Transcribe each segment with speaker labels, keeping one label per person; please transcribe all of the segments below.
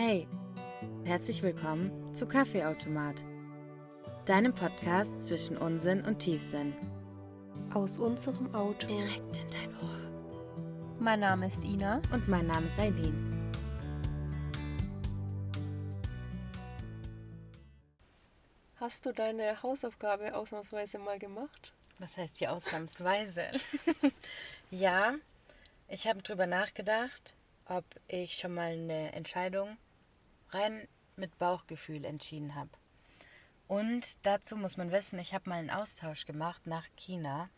Speaker 1: Hey, herzlich willkommen zu Kaffeeautomat, deinem Podcast zwischen Unsinn und Tiefsinn.
Speaker 2: Aus unserem Auto.
Speaker 1: Direkt in dein Ohr.
Speaker 2: Mein Name ist Ina.
Speaker 1: Und mein Name ist Eileen.
Speaker 2: Hast du deine Hausaufgabe ausnahmsweise mal gemacht?
Speaker 1: Was heißt hier ausnahmsweise? ja, ich habe drüber nachgedacht, ob ich schon mal eine Entscheidung rein mit Bauchgefühl entschieden habe. Und dazu muss man wissen, ich habe mal einen Austausch gemacht nach China.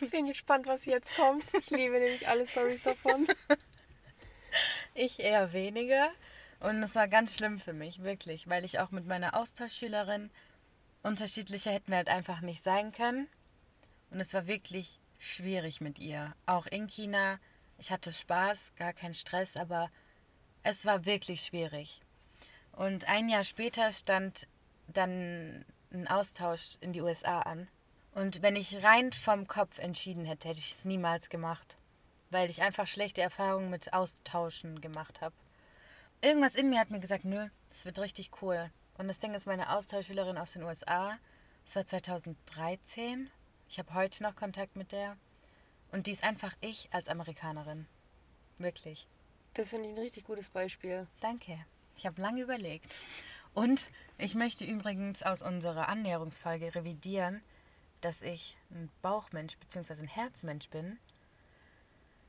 Speaker 2: Ich bin gespannt, was jetzt kommt. Ich liebe nämlich alle Stories davon.
Speaker 1: Ich eher weniger. Und es war ganz schlimm für mich, wirklich, weil ich auch mit meiner Austauschschülerin unterschiedlicher hätten wir halt einfach nicht sein können. Und es war wirklich schwierig mit ihr. Auch in China. Ich hatte Spaß, gar keinen Stress, aber es war wirklich schwierig. Und ein Jahr später stand dann ein Austausch in die USA an. Und wenn ich rein vom Kopf entschieden hätte, hätte ich es niemals gemacht. Weil ich einfach schlechte Erfahrungen mit Austauschen gemacht habe. Irgendwas in mir hat mir gesagt, nö, es wird richtig cool. Und das Ding ist, meine Austauschschülerin aus den USA, das war 2013. Ich habe heute noch Kontakt mit der. Und die ist einfach ich als Amerikanerin. Wirklich.
Speaker 2: Das finde ich ein richtig gutes Beispiel.
Speaker 1: Danke. Ich habe lange überlegt. Und ich möchte übrigens aus unserer Annäherungsfolge revidieren, dass ich ein Bauchmensch bzw. ein Herzmensch bin.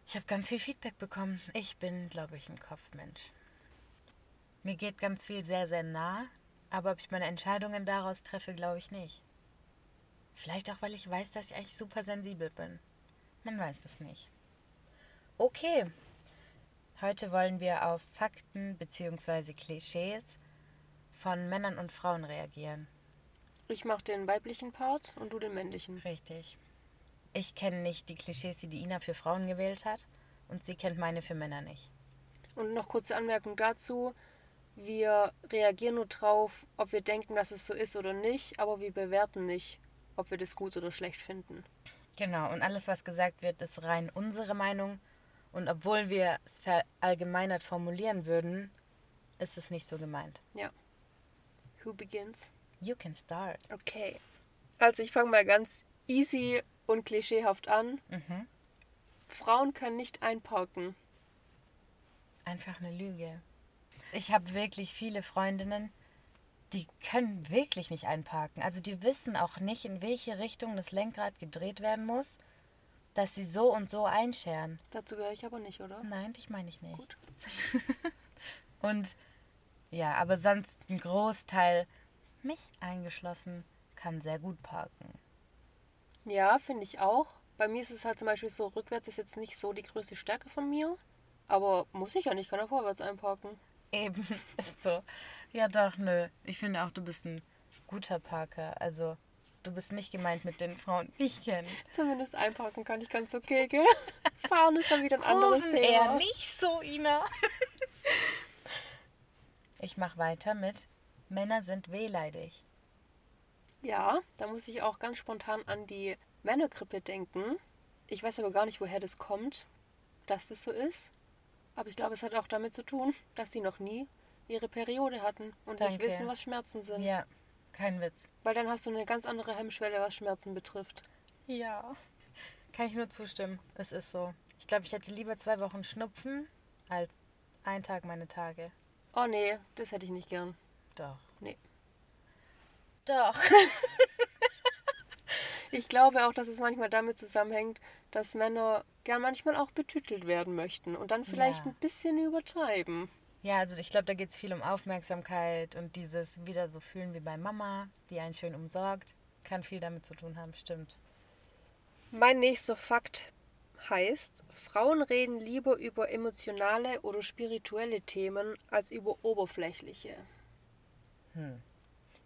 Speaker 1: Ich habe ganz viel Feedback bekommen. Ich bin, glaube ich, ein Kopfmensch. Mir geht ganz viel sehr, sehr nah, aber ob ich meine Entscheidungen daraus treffe, glaube ich nicht. Vielleicht auch, weil ich weiß, dass ich eigentlich super sensibel bin. Man weiß es nicht. Okay. Heute wollen wir auf Fakten bzw. Klischees von Männern und Frauen reagieren.
Speaker 2: Ich mache den weiblichen Part und du den männlichen.
Speaker 1: Richtig. Ich kenne nicht die Klischees, die die Ina für Frauen gewählt hat und sie kennt meine für Männer nicht.
Speaker 2: Und noch kurze Anmerkung dazu. Wir reagieren nur drauf, ob wir denken, dass es so ist oder nicht, aber wir bewerten nicht, ob wir das gut oder schlecht finden.
Speaker 1: Genau, und alles, was gesagt wird, ist rein unsere Meinung. Und obwohl wir es verallgemeinert formulieren würden, ist es nicht so gemeint.
Speaker 2: Ja. Who begins?
Speaker 1: You can start.
Speaker 2: Okay. Also ich fange mal ganz easy und klischeehaft an.
Speaker 1: Mhm.
Speaker 2: Frauen können nicht einparken.
Speaker 1: Einfach eine Lüge. Ich habe wirklich viele Freundinnen, die können wirklich nicht einparken. Also die wissen auch nicht, in welche Richtung das Lenkrad gedreht werden muss, dass sie so und so einscheren.
Speaker 2: Dazu gehöre ich aber nicht, oder?
Speaker 1: Nein, dich meine ich nicht.
Speaker 2: Gut.
Speaker 1: Und ja, aber sonst ein Großteil, mich eingeschlossen, kann sehr gut parken.
Speaker 2: Ja, finde ich auch. Bei mir ist es halt zum Beispiel so, rückwärts ist jetzt nicht so die größte Stärke von mir. Aber muss ich ja nicht, kann ja vorwärts einparken.
Speaker 1: Eben, ist so. Ja, doch, nö. Ich finde auch, du bist ein guter Parker. Also, du bist nicht gemeint mit den Frauen, die ich kenne.
Speaker 2: Zumindest einparken kann ich ganz okay, gell? Fahren ist dann wieder ein anderes
Speaker 1: Kurven
Speaker 2: Thema.
Speaker 1: eher nicht so, Ina. Ich mache weiter mit Männer sind wehleidig.
Speaker 2: Ja, da muss ich auch ganz spontan an die Männergrippe denken. Ich weiß aber gar nicht, woher das kommt, dass das so ist. Aber ich glaube, es hat auch damit zu tun, dass sie noch nie ihre Periode hatten und
Speaker 1: Danke.
Speaker 2: nicht wissen, was Schmerzen sind.
Speaker 1: Ja, kein Witz.
Speaker 2: Weil dann hast du eine ganz andere Hemmschwelle, was Schmerzen betrifft.
Speaker 1: Ja. Kann ich nur zustimmen. Es ist so. Ich glaube, ich hätte lieber zwei Wochen Schnupfen als ein Tag meine Tage.
Speaker 2: Oh nee, das hätte ich nicht gern.
Speaker 1: Doch.
Speaker 2: Nee.
Speaker 1: Doch.
Speaker 2: Ich glaube auch, dass es manchmal damit zusammenhängt, dass Männer gern manchmal auch betütelt werden möchten und dann vielleicht
Speaker 1: Ja.
Speaker 2: ein bisschen übertreiben.
Speaker 1: Ja, also ich glaube, da geht es viel um Aufmerksamkeit und dieses wieder so fühlen wie bei Mama, die einen schön umsorgt. Kann viel damit zu tun haben, stimmt.
Speaker 2: Mein nächster Fakt heißt, Frauen reden lieber über emotionale oder spirituelle Themen als über oberflächliche.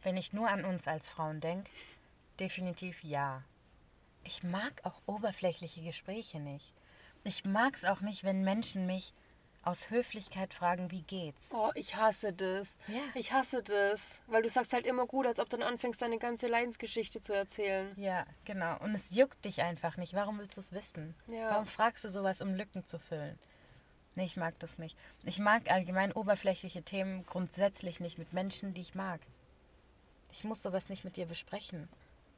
Speaker 1: Wenn ich nur an uns als Frauen denke, definitiv ja. Ich mag auch oberflächliche Gespräche nicht. Ich mag es auch nicht, wenn Menschen mich aus Höflichkeit fragen, wie geht's.
Speaker 2: Oh, ich hasse das.
Speaker 1: Ja.
Speaker 2: Ich hasse das. Weil du sagst halt immer gut, als ob du dann anfängst, deine ganze Leidensgeschichte zu erzählen.
Speaker 1: Ja, genau. Und es juckt dich einfach nicht. Warum willst du es wissen?
Speaker 2: Ja.
Speaker 1: Warum fragst du sowas, um Lücken zu füllen? Nee, ich mag das nicht. Ich mag allgemein oberflächliche Themen grundsätzlich nicht mit Menschen, die ich mag. Ich muss sowas nicht mit dir besprechen.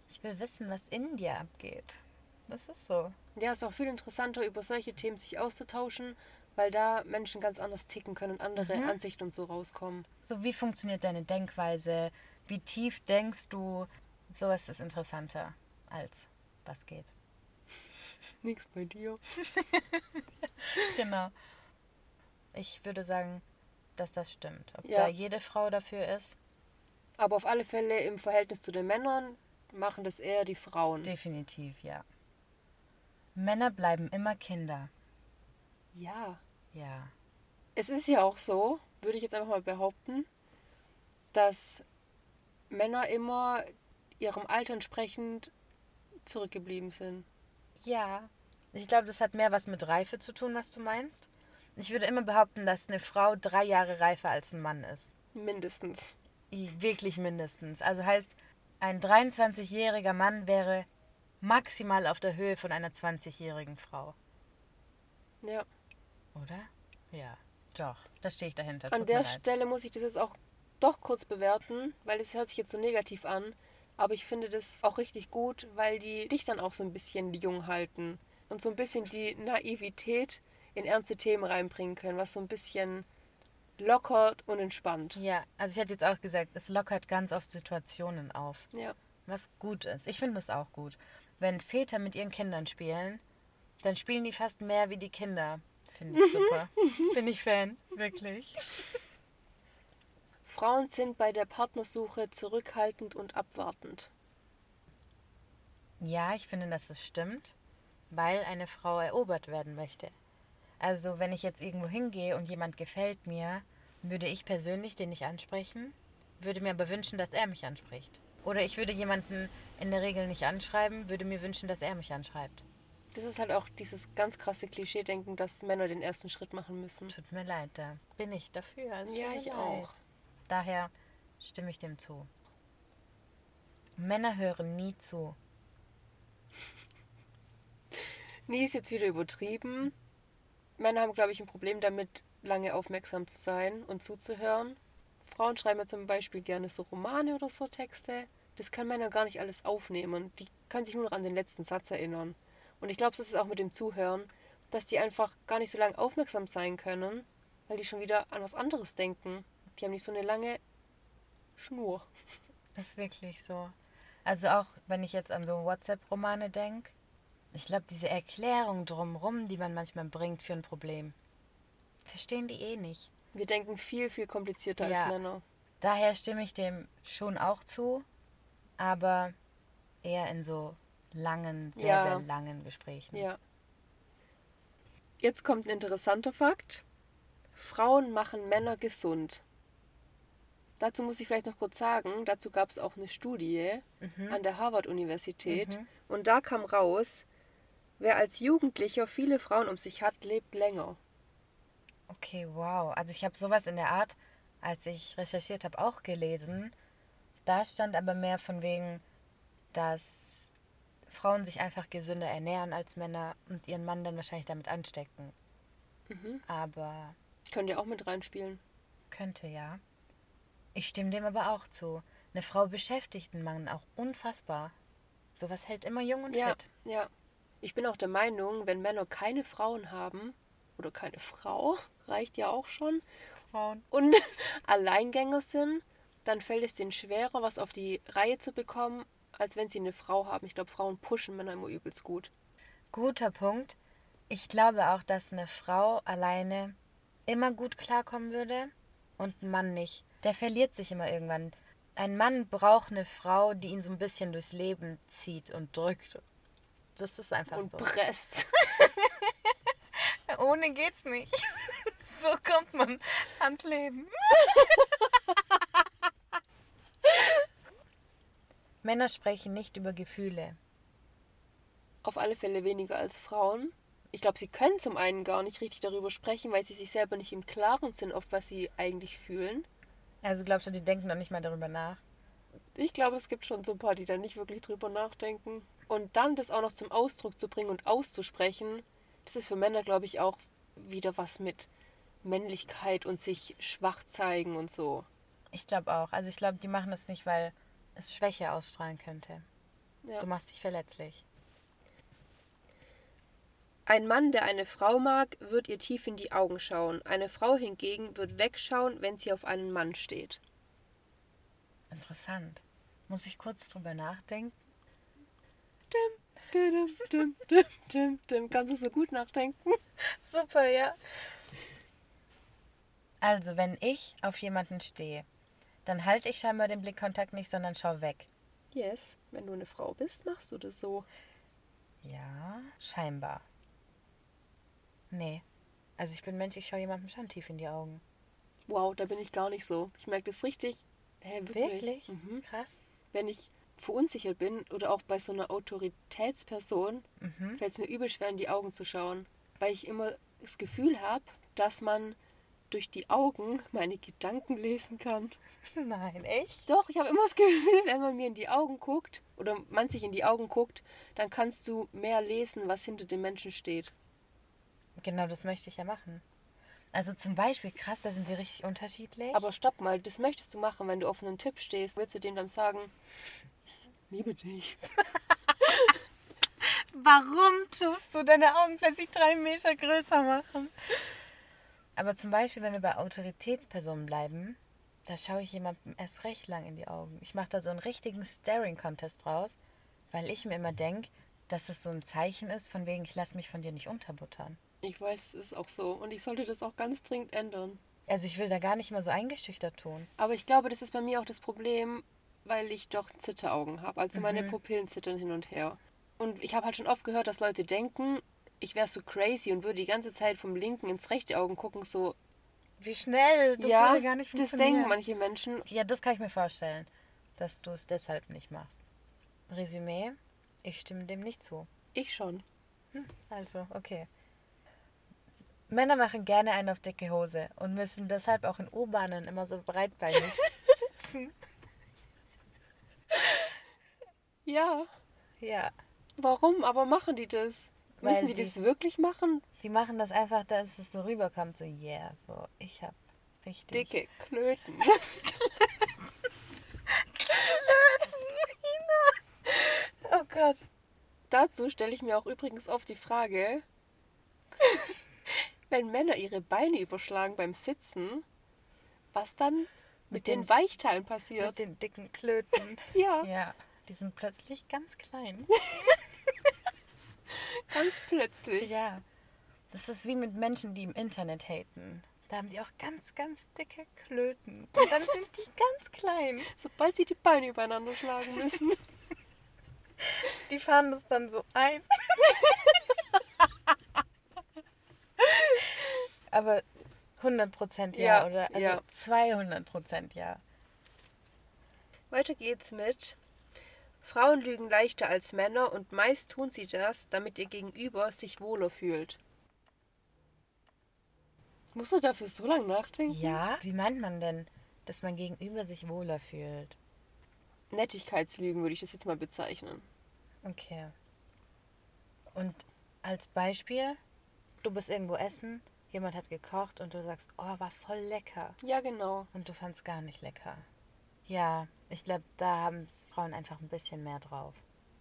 Speaker 1: Ich will wissen, was in dir abgeht. Das ist so.
Speaker 2: Ja, es ist auch viel interessanter, über solche Themen sich auszutauschen, weil da Menschen ganz anders ticken können und andere
Speaker 1: Mhm.
Speaker 2: Ansichten und so rauskommen.
Speaker 1: So, wie funktioniert deine Denkweise? Wie tief denkst du? Sowas ist interessanter als was geht.
Speaker 2: Nichts bei dir.
Speaker 1: Genau. Ich würde sagen, dass das stimmt. Ob
Speaker 2: Ja.
Speaker 1: da jede Frau dafür ist,
Speaker 2: Aber auf alle Fälle im Verhältnis zu den Männern machen das eher die Frauen.
Speaker 1: definitiv, ja. Männer bleiben immer Kinder.
Speaker 2: Ja.
Speaker 1: Ja.
Speaker 2: Es ist ja auch so, würde ich jetzt einfach mal behaupten, dass Männer immer ihrem Alter entsprechend zurückgeblieben sind.
Speaker 1: Ja. Ich glaube, das hat mehr was mit Reife zu tun, was du meinst. Ich würde immer behaupten, dass eine Frau drei Jahre reifer als ein Mann ist.
Speaker 2: Mindestens.
Speaker 1: Wirklich mindestens. Also heißt, ein 23-jähriger Mann wäre maximal auf der Höhe von einer 20-jährigen Frau.
Speaker 2: Ja.
Speaker 1: Oder? Ja. Doch. Da stehe ich dahinter.
Speaker 2: An der. Stelle muss ich das jetzt auch doch kurz bewerten, weil es hört sich jetzt so negativ an. Aber ich finde das auch richtig gut, weil die dich dann auch so ein bisschen jung halten und so ein bisschen die Naivität in ernste Themen reinbringen können, was so ein bisschen lockert und entspannt.
Speaker 1: Ja, also ich hätte jetzt auch gesagt, es lockert ganz oft Situationen auf,
Speaker 2: Ja.
Speaker 1: was gut ist. Ich finde es auch gut. Wenn Väter mit ihren Kindern spielen, dann spielen die fast mehr wie die Kinder. Finde ich super. Bin ich Fan, wirklich.
Speaker 2: Frauen sind bei der Partnersuche zurückhaltend und abwartend.
Speaker 1: Ja, ich finde, dass es stimmt, weil eine Frau erobert werden möchte. Also, wenn ich jetzt irgendwo hingehe und jemand gefällt mir, würde ich persönlich den nicht ansprechen, würde mir aber wünschen, dass er mich anspricht. Oder ich würde jemanden in der Regel nicht anschreiben, würde mir wünschen, dass er mich anschreibt.
Speaker 2: Das ist halt auch dieses ganz krasse Klischee-Denken, dass Männer den ersten Schritt machen müssen.
Speaker 1: Tut mir leid, da bin ich dafür. Es
Speaker 2: Ja, ich
Speaker 1: leid.
Speaker 2: auch.
Speaker 1: Daher stimme ich dem zu. Männer hören nie zu.
Speaker 2: Nie ist jetzt wieder übertrieben. Männer haben, glaube ich, ein Problem damit, lange aufmerksam zu sein und zuzuhören. Frauen schreiben ja zum Beispiel gerne so Romane oder so Texte. Das können Männer gar nicht alles aufnehmen. Die können sich nur noch an den letzten Satz erinnern. Und ich glaube, so ist es auch mit dem Zuhören, dass die einfach gar nicht so lange aufmerksam sein können, weil die schon wieder an was anderes denken. Die haben nicht so eine lange Schnur.
Speaker 1: Das ist wirklich so. Also auch wenn ich jetzt an so WhatsApp-Romane denke, ich glaube, diese Erklärung drumrum, die man manchmal bringt für ein Problem, verstehen die eh nicht.
Speaker 2: Wir denken viel, viel komplizierter
Speaker 1: Ja.
Speaker 2: als Männer.
Speaker 1: Daher stimme ich dem schon auch zu, aber eher in so langen, sehr,
Speaker 2: Ja.
Speaker 1: sehr langen Gesprächen.
Speaker 2: Ja. Jetzt kommt ein interessanter Fakt. Frauen machen Männer gesund. Dazu muss ich vielleicht noch kurz sagen, dazu gab es auch eine Studie an der Harvard-Universität. Und da kam raus, wer als Jugendlicher viele Frauen um sich hat, lebt länger.
Speaker 1: Okay, wow. Also ich habe sowas in der Art, als ich recherchiert habe, auch gelesen. Da stand aber mehr von wegen, dass Frauen sich einfach gesünder ernähren als Männer und ihren Mann dann wahrscheinlich damit anstecken. Aber
Speaker 2: Könnt ihr auch mit reinspielen.
Speaker 1: könnte ja. Ich stimme dem aber auch zu. Eine Frau beschäftigt einen Mann auch unfassbar. Sowas hält immer jung und
Speaker 2: Ja,
Speaker 1: fit.
Speaker 2: ja. Ich bin auch der Meinung, wenn Männer keine Frauen haben, oder keine Frau, reicht ja auch schon,
Speaker 1: Frauen.
Speaker 2: und Alleingänger sind, dann fällt es denen schwerer, was auf die Reihe zu bekommen, als wenn sie eine Frau haben. Ich glaube, Frauen pushen Männer immer übelst gut.
Speaker 1: Guter Punkt. Ich glaube auch, dass eine Frau alleine immer gut klarkommen würde und ein Mann nicht. Der verliert sich immer irgendwann. Ein Mann braucht eine Frau, die ihn so ein bisschen durchs Leben zieht und drückt. Das ist einfach
Speaker 2: Und
Speaker 1: so.
Speaker 2: presst.
Speaker 1: Ohne geht's nicht. so kommt man ans Leben. Männer sprechen nicht über Gefühle.
Speaker 2: Auf alle Fälle weniger als Frauen. Ich glaube, sie können zum einen gar nicht richtig darüber sprechen, weil sie sich selber nicht im Klaren sind, oft was sie eigentlich fühlen.
Speaker 1: Also glaubst du, die denken noch nicht mal darüber nach?
Speaker 2: Ich glaube, es gibt schon so ein paar, die da nicht wirklich drüber nachdenken. Und dann das auch noch zum Ausdruck zu bringen und auszusprechen, das ist für Männer, glaube ich, auch wieder was mit Männlichkeit und sich schwach zeigen und so.
Speaker 1: Ich glaube auch. Also ich glaube, die machen das nicht, weil es Schwäche ausstrahlen könnte.
Speaker 2: Ja.
Speaker 1: Du machst dich verletzlich.
Speaker 2: Ein Mann, der eine Frau mag, wird ihr tief in die Augen schauen. Eine Frau hingegen wird wegschauen, wenn sie auf einen Mann steht.
Speaker 1: Interessant. Muss ich kurz drüber nachdenken?
Speaker 2: Dim, dim, dim, dim, dim, dim. Kannst du so gut nachdenken?
Speaker 1: Super, ja. Also, wenn ich auf jemanden stehe, dann halte ich scheinbar den Blickkontakt nicht, sondern schau weg.
Speaker 2: Yes, wenn du eine Frau bist, machst du das so.
Speaker 1: Ja, scheinbar. Nee. Also ich bin Mensch, ich schaue jemandem schon tief in die Augen.
Speaker 2: Wow, da bin ich gar nicht so. Ich merke das richtig. Hä, wirklich?
Speaker 1: Wirklich?
Speaker 2: Mhm.
Speaker 1: Krass.
Speaker 2: Wenn ich verunsichert bin oder auch bei so einer Autoritätsperson,
Speaker 1: Mhm.
Speaker 2: fällt es mir übel schwer in die Augen zu schauen, weil ich immer das Gefühl habe, dass man durch die Augen meine Gedanken lesen kann.
Speaker 1: Nein, echt?
Speaker 2: Doch, ich habe immer das Gefühl, wenn man mir in die Augen guckt oder man sich in die Augen guckt, dann kannst du mehr lesen, was hinter dem Menschen steht.
Speaker 1: Genau, das möchte ich ja machen. Also zum Beispiel, krass, da sind wir richtig unterschiedlich.
Speaker 2: Aber stopp mal, das möchtest du machen, wenn du auf einen Tipp stehst. Willst du dem dann sagen, liebe dich?
Speaker 1: Warum tust du deine Augen plötzlich drei Meter größer machen? Aber zum Beispiel, wenn wir bei Autoritätspersonen bleiben, da schaue ich jemandem erst recht lang in die Augen. Ich mache da so einen richtigen Staring-Contest draus, weil ich mir immer denke, dass es so ein Zeichen ist, von wegen, ich lasse mich von dir nicht unterbuttern.
Speaker 2: Ich weiß, es ist auch so. Und ich sollte das auch ganz dringend ändern.
Speaker 1: Also ich will da gar nicht mal so eingeschüchtert tun.
Speaker 2: Aber ich glaube, das ist bei mir auch das Problem, weil ich doch Zitteraugen habe. Also meine
Speaker 1: Mhm.
Speaker 2: Pupillen zittern hin und her. Und ich habe halt schon oft gehört, dass Leute denken, ich wäre so crazy und würde die ganze Zeit vom linken ins rechte Augen gucken. So,
Speaker 1: Wie schnell, das
Speaker 2: ja,
Speaker 1: würde gar nicht
Speaker 2: das
Speaker 1: funktionieren.
Speaker 2: denken manche Menschen.
Speaker 1: Ja, das kann ich mir vorstellen, dass du es deshalb nicht machst. Resümee, ich stimme dem nicht zu.
Speaker 2: Ich schon.
Speaker 1: Also, okay. Männer machen gerne einen auf dicke Hose und müssen deshalb auch in U-Bahnen immer so breitbeinig sitzen.
Speaker 2: Ja,
Speaker 1: Ja,
Speaker 2: warum? Aber machen die das? Müssen die,
Speaker 1: die-
Speaker 2: das wirklich machen?
Speaker 1: die machen das einfach, dass es so rüberkommt, so yeah, so ich hab richtig.
Speaker 2: Dicke Klöten.
Speaker 1: Oh Gott.
Speaker 2: Dazu stelle ich mir auch übrigens oft die Frage, wenn Männer ihre Beine überschlagen beim Sitzen, was dann mit,
Speaker 1: Mit
Speaker 2: den,
Speaker 1: den-
Speaker 2: Weichteilen passiert.
Speaker 1: Mit den dicken Klöten.
Speaker 2: Ja,
Speaker 1: Ja, die sind plötzlich ganz klein.
Speaker 2: Ganz plötzlich.
Speaker 1: Ja. Das ist wie mit Menschen, die im Internet haten. Da haben die auch ganz, ganz dicke Klöten. Und dann sind die ganz klein.
Speaker 2: Sobald sie die Beine übereinander schlagen müssen.
Speaker 1: Die fahren das dann so ein. Aber 100% ja,
Speaker 2: Ja,
Speaker 1: oder? Also
Speaker 2: ja.
Speaker 1: 200% ja.
Speaker 2: Weiter geht's mit Frauen lügen leichter als Männer und meist tun sie das, damit ihr Gegenüber sich wohler fühlt. Musst du dafür so lange nachdenken?
Speaker 1: Ja? Wie meint man denn, dass man gegenüber sich wohler fühlt?
Speaker 2: Nettigkeitslügen würde ich das jetzt mal bezeichnen.
Speaker 1: Okay. Und als Beispiel, du bist irgendwo essen, jemand hat gekocht und du sagst, oh, war voll lecker.
Speaker 2: Ja, genau.
Speaker 1: Und du fandst gar nicht lecker. Ja, ich glaube, da haben Frauen einfach ein bisschen mehr drauf.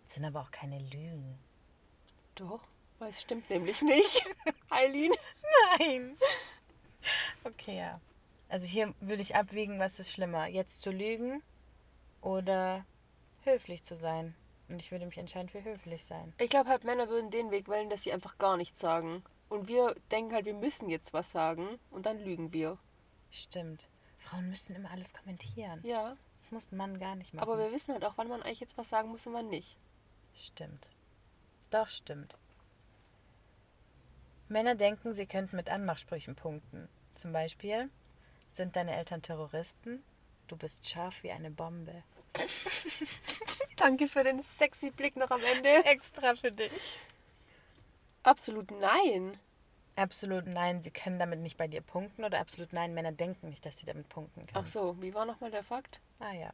Speaker 1: Das sind aber auch keine Lügen.
Speaker 2: Doch, weil es stimmt nämlich nicht. Eileen.
Speaker 1: Nein. Okay, ja. Also hier würde ich abwägen, was ist schlimmer, jetzt zu lügen oder höflich zu sein. Und ich würde mich entscheiden für höflich sein.
Speaker 2: Ich glaube halt, Männer würden den Weg wählen, dass sie einfach gar nichts sagen. Und wir denken halt, wir müssen jetzt was sagen und dann lügen wir.
Speaker 1: Stimmt. Frauen müssen immer alles kommentieren.
Speaker 2: Ja,
Speaker 1: Das muss ein Mann gar nicht machen.
Speaker 2: aber wir wissen halt auch, wann man eigentlich jetzt was sagen muss und wann nicht.
Speaker 1: Stimmt. Doch, stimmt. Männer denken, sie könnten mit Anmachsprüchen punkten. Zum Beispiel, sind deine Eltern Terroristen? Du bist scharf wie eine Bombe.
Speaker 2: Danke für den sexy Blick noch am Ende.
Speaker 1: Extra für dich.
Speaker 2: Absolut nein.
Speaker 1: Absolut nein, sie können damit nicht bei dir punkten oder absolut nein, Männer denken nicht, dass sie damit punkten können.
Speaker 2: Ach so, wie war nochmal der Fakt?
Speaker 1: Ah ja.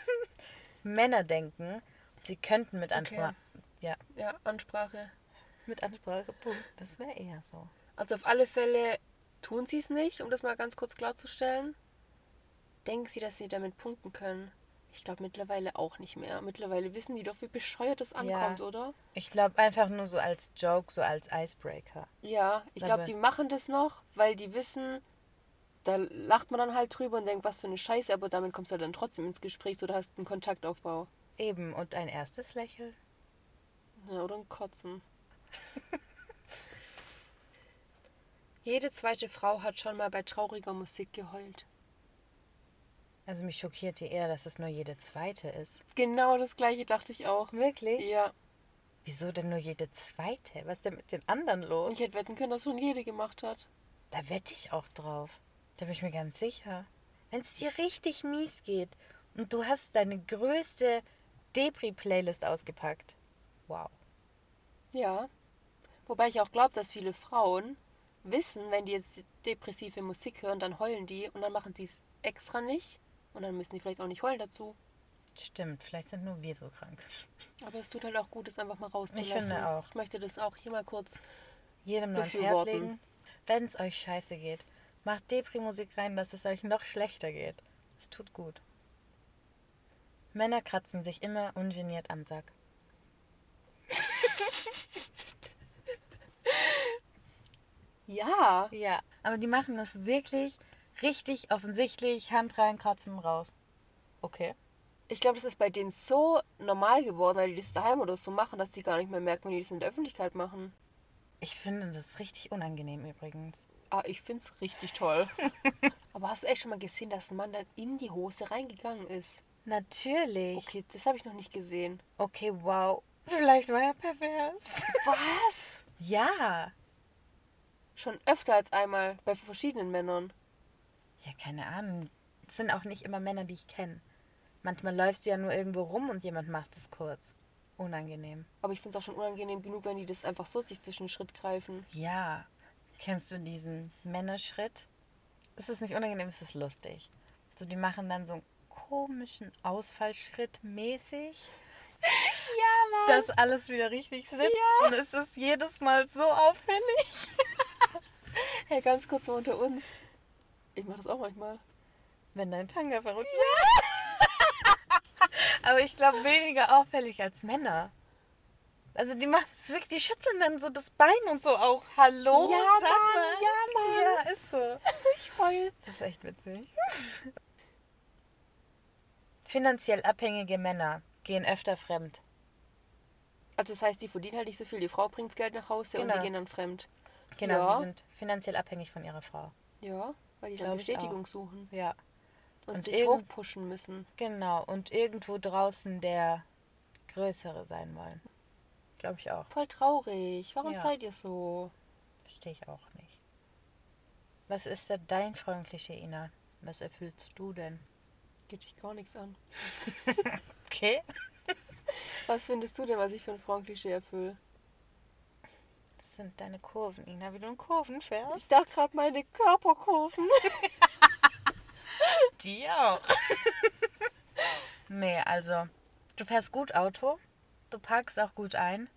Speaker 1: Männer denken, sie könnten mit
Speaker 2: Okay.
Speaker 1: Ansprache, ja,
Speaker 2: Ja, Ansprache.
Speaker 1: mit Ansprache punkten. Das wäre eher so.
Speaker 2: Also auf alle Fälle Tun sie es nicht, um das mal ganz kurz klarzustellen? Denken sie, dass sie damit punkten können? Ich glaube mittlerweile auch nicht mehr. Mittlerweile wissen die doch, wie bescheuert das ankommt, oder?
Speaker 1: Ich glaube einfach nur so als Joke, so als Icebreaker.
Speaker 2: Ja, ich glaube, die machen das noch, weil die wissen, da lacht man dann halt drüber und denkt, was für eine Scheiße, aber damit kommst du halt dann trotzdem ins Gespräch, so du hast einen Kontaktaufbau.
Speaker 1: Eben, und ein erstes Lächeln.
Speaker 2: Ja, oder ein Kotzen. Jede zweite Frau hat schon mal bei trauriger Musik geheult.
Speaker 1: Also mich schockierte eher, dass es nur jede zweite ist.
Speaker 2: Genau das gleiche dachte ich auch.
Speaker 1: Wirklich?
Speaker 2: Ja,
Speaker 1: Wieso denn nur jede zweite? Was ist denn mit den anderen los?
Speaker 2: ich hätte wetten können, dass schon jede gemacht hat.
Speaker 1: Da wette ich auch drauf. Da bin ich mir ganz sicher. Wenn es dir richtig mies geht und du hast deine größte Depri-Playlist ausgepackt. Wow.
Speaker 2: Ja. Wobei ich auch glaube, dass viele Frauen wissen, wenn die jetzt depressive Musik hören, dann heulen die und dann machen die es extra nicht. Und dann müssen die vielleicht auch nicht heulen dazu.
Speaker 1: Stimmt, vielleicht sind nur wir so krank.
Speaker 2: Aber es tut halt auch gut, es einfach mal rauszulassen.
Speaker 1: Ich finde auch.
Speaker 2: Ich möchte das auch hier mal kurz.
Speaker 1: Jedem nur ans Herz legen. Wenn es euch scheiße geht, macht Depri-Musik rein, dass es euch noch schlechter geht. Es tut gut. Männer kratzen sich immer ungeniert am Sack.
Speaker 2: Ja,
Speaker 1: Ja. Aber die machen das wirklich richtig offensichtlich. Hand reinkratzen, raus. Okay.
Speaker 2: ich glaube, das ist bei denen so normal geworden, weil die das daheim oder so machen, dass die gar nicht mehr merken, wenn die das in der Öffentlichkeit machen.
Speaker 1: Ich finde das richtig unangenehm übrigens.
Speaker 2: Ah, ich find's richtig toll. Aber hast du echt schon mal gesehen, dass ein Mann dann in die Hose reingegangen ist?
Speaker 1: Natürlich.
Speaker 2: Okay, das habe ich noch nicht gesehen.
Speaker 1: Okay, wow. Vielleicht war er pervers.
Speaker 2: Was?
Speaker 1: Ja.
Speaker 2: Schon öfter als einmal bei verschiedenen Männern.
Speaker 1: Ja, keine Ahnung. Es sind auch nicht immer Männer, die ich kenne. Manchmal läufst du ja nur irgendwo rum und jemand macht es kurz. Unangenehm.
Speaker 2: Aber ich finde es auch schon unangenehm genug, wenn die das einfach so sich zwischen den Schritt greifen.
Speaker 1: Ja. Kennst du diesen Männerschritt? Es ist nicht unangenehm, es ist lustig. So, die machen dann so einen komischen Ausfallschritt mäßig.
Speaker 2: Ja, Mann.
Speaker 1: dass alles wieder richtig sitzt. Und es ist jedes Mal so auffällig.
Speaker 2: Hey, ganz kurz mal unter uns. Ich mache das auch manchmal.
Speaker 1: Wenn dein Tanga verrückt wird. Aber ich glaube weniger auffällig als Männer. Also die machen es wirklich, die schütteln dann so das Bein und so auch. Hallo?
Speaker 2: Ja,
Speaker 1: sag
Speaker 2: Mann,
Speaker 1: mal.
Speaker 2: ja, Mann.
Speaker 1: Ja, ist so.
Speaker 2: Ich heul.
Speaker 1: Das ist echt witzig. Finanziell abhängige Männer gehen öfter fremd.
Speaker 2: Also das heißt, die verdienen halt nicht so viel. Die Frau bringt das Geld nach Hause und
Speaker 1: Genau.
Speaker 2: die gehen dann fremd.
Speaker 1: Genau,
Speaker 2: Ja.
Speaker 1: sie sind finanziell abhängig von ihrer Frau.
Speaker 2: Ja, weil die dann Bestätigung suchen
Speaker 1: Ja,
Speaker 2: und,
Speaker 1: Und
Speaker 2: sich hochpushen müssen.
Speaker 1: genau. Und irgendwo draußen der Größere sein wollen. Glaube ich auch.
Speaker 2: Voll traurig. Warum
Speaker 1: Ja.
Speaker 2: seid ihr so?
Speaker 1: Verstehe ich auch nicht. Was ist denn dein Frauenklischee, Ina? Was erfüllst du denn?
Speaker 2: Geht dich gar nichts an.
Speaker 1: Okay.
Speaker 2: Was findest du denn, was ich für ein Frauenklischee erfülle?
Speaker 1: Das sind deine Kurven, Ina, wie du in Kurven fährst.
Speaker 2: Ich dachte gerade meine Körperkurven.
Speaker 1: Die auch. nee, also, du fährst gut Auto, du parkst auch gut ein.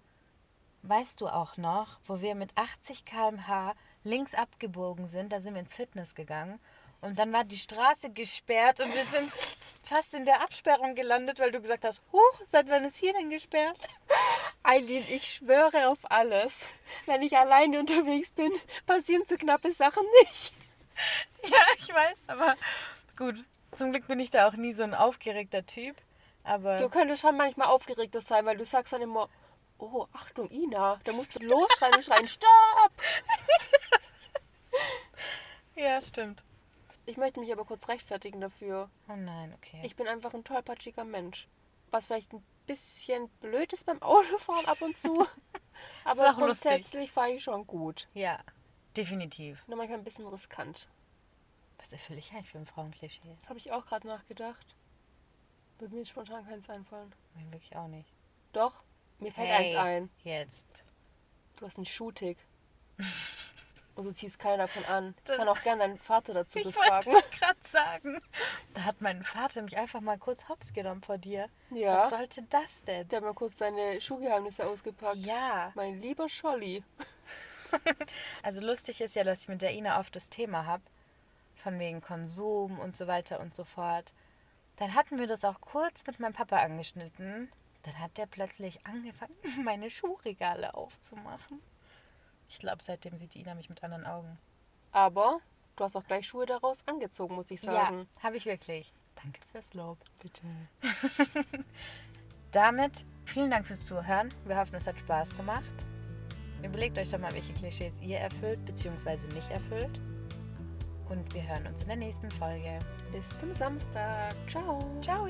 Speaker 1: Weißt du auch noch, wo wir mit 80 km/h links abgebogen sind, da sind wir ins Fitness gegangen und dann war die Straße gesperrt und wir sind fast in der Absperrung gelandet, weil du gesagt hast, huch, seit wann ist hier denn gesperrt?
Speaker 2: Eileen, ich schwöre auf alles. Wenn ich alleine unterwegs bin, passieren so knappe Sachen nicht.
Speaker 1: Ja, ich weiß, aber gut. Zum Glück bin ich da auch nie so ein aufgeregter Typ. Aber
Speaker 2: Du könntest schon manchmal aufgeregter sein, weil du sagst dann immer, oh, Achtung, Ina, da musst du losschreien und schreien, stopp!
Speaker 1: ja, stimmt.
Speaker 2: Ich möchte mich aber kurz rechtfertigen dafür.
Speaker 1: Oh nein, okay.
Speaker 2: Ich bin einfach ein tollpatschiger Mensch. Was vielleicht ein bisschen blöd ist beim Autofahren ab und zu. aber grundsätzlich fahre ich schon gut.
Speaker 1: ja, definitiv.
Speaker 2: Nur manchmal ein bisschen riskant.
Speaker 1: Was erfülle ich eigentlich für ein Frauenklischee?
Speaker 2: Habe ich auch gerade nachgedacht. Würde mir jetzt spontan keins einfallen.
Speaker 1: Mir wirklich auch nicht.
Speaker 2: Doch, mir fällt
Speaker 1: Hey,
Speaker 2: eins ein.
Speaker 1: Jetzt.
Speaker 2: Du hast einen Schuhtick. Und du ziehst keiner davon an. Ich
Speaker 1: Das-
Speaker 2: kann auch gerne deinen Vater dazu
Speaker 1: Ich
Speaker 2: befragen.
Speaker 1: wollte gerade sagen. Da hat mein Vater mich einfach mal kurz hops genommen vor dir. Was
Speaker 2: Ja.
Speaker 1: sollte das denn?
Speaker 2: Der hat mal kurz seine Schuhgeheimnisse ausgepackt.
Speaker 1: Ja.
Speaker 2: Mein lieber Scholli.
Speaker 1: also lustig ist ja, dass ich mit der Ina oft das Thema habe, von wegen Konsum und so weiter und so fort. Dann hatten wir das auch kurz mit meinem Papa angeschnitten. Dann hat der plötzlich angefangen, meine Schuhregale aufzumachen. Ich glaube, seitdem sieht Ina mich mit anderen Augen.
Speaker 2: Aber du hast auch gleich Schuhe daraus angezogen, muss ich sagen.
Speaker 1: Ja, habe ich wirklich. Danke fürs Lob. Bitte. Damit vielen Dank fürs Zuhören. Wir hoffen, es hat Spaß gemacht. Überlegt euch doch mal, welche Klischees ihr erfüllt bzw. nicht erfüllt. Und wir hören uns in der nächsten Folge.
Speaker 2: Bis zum Samstag. Ciao.
Speaker 1: Ciao.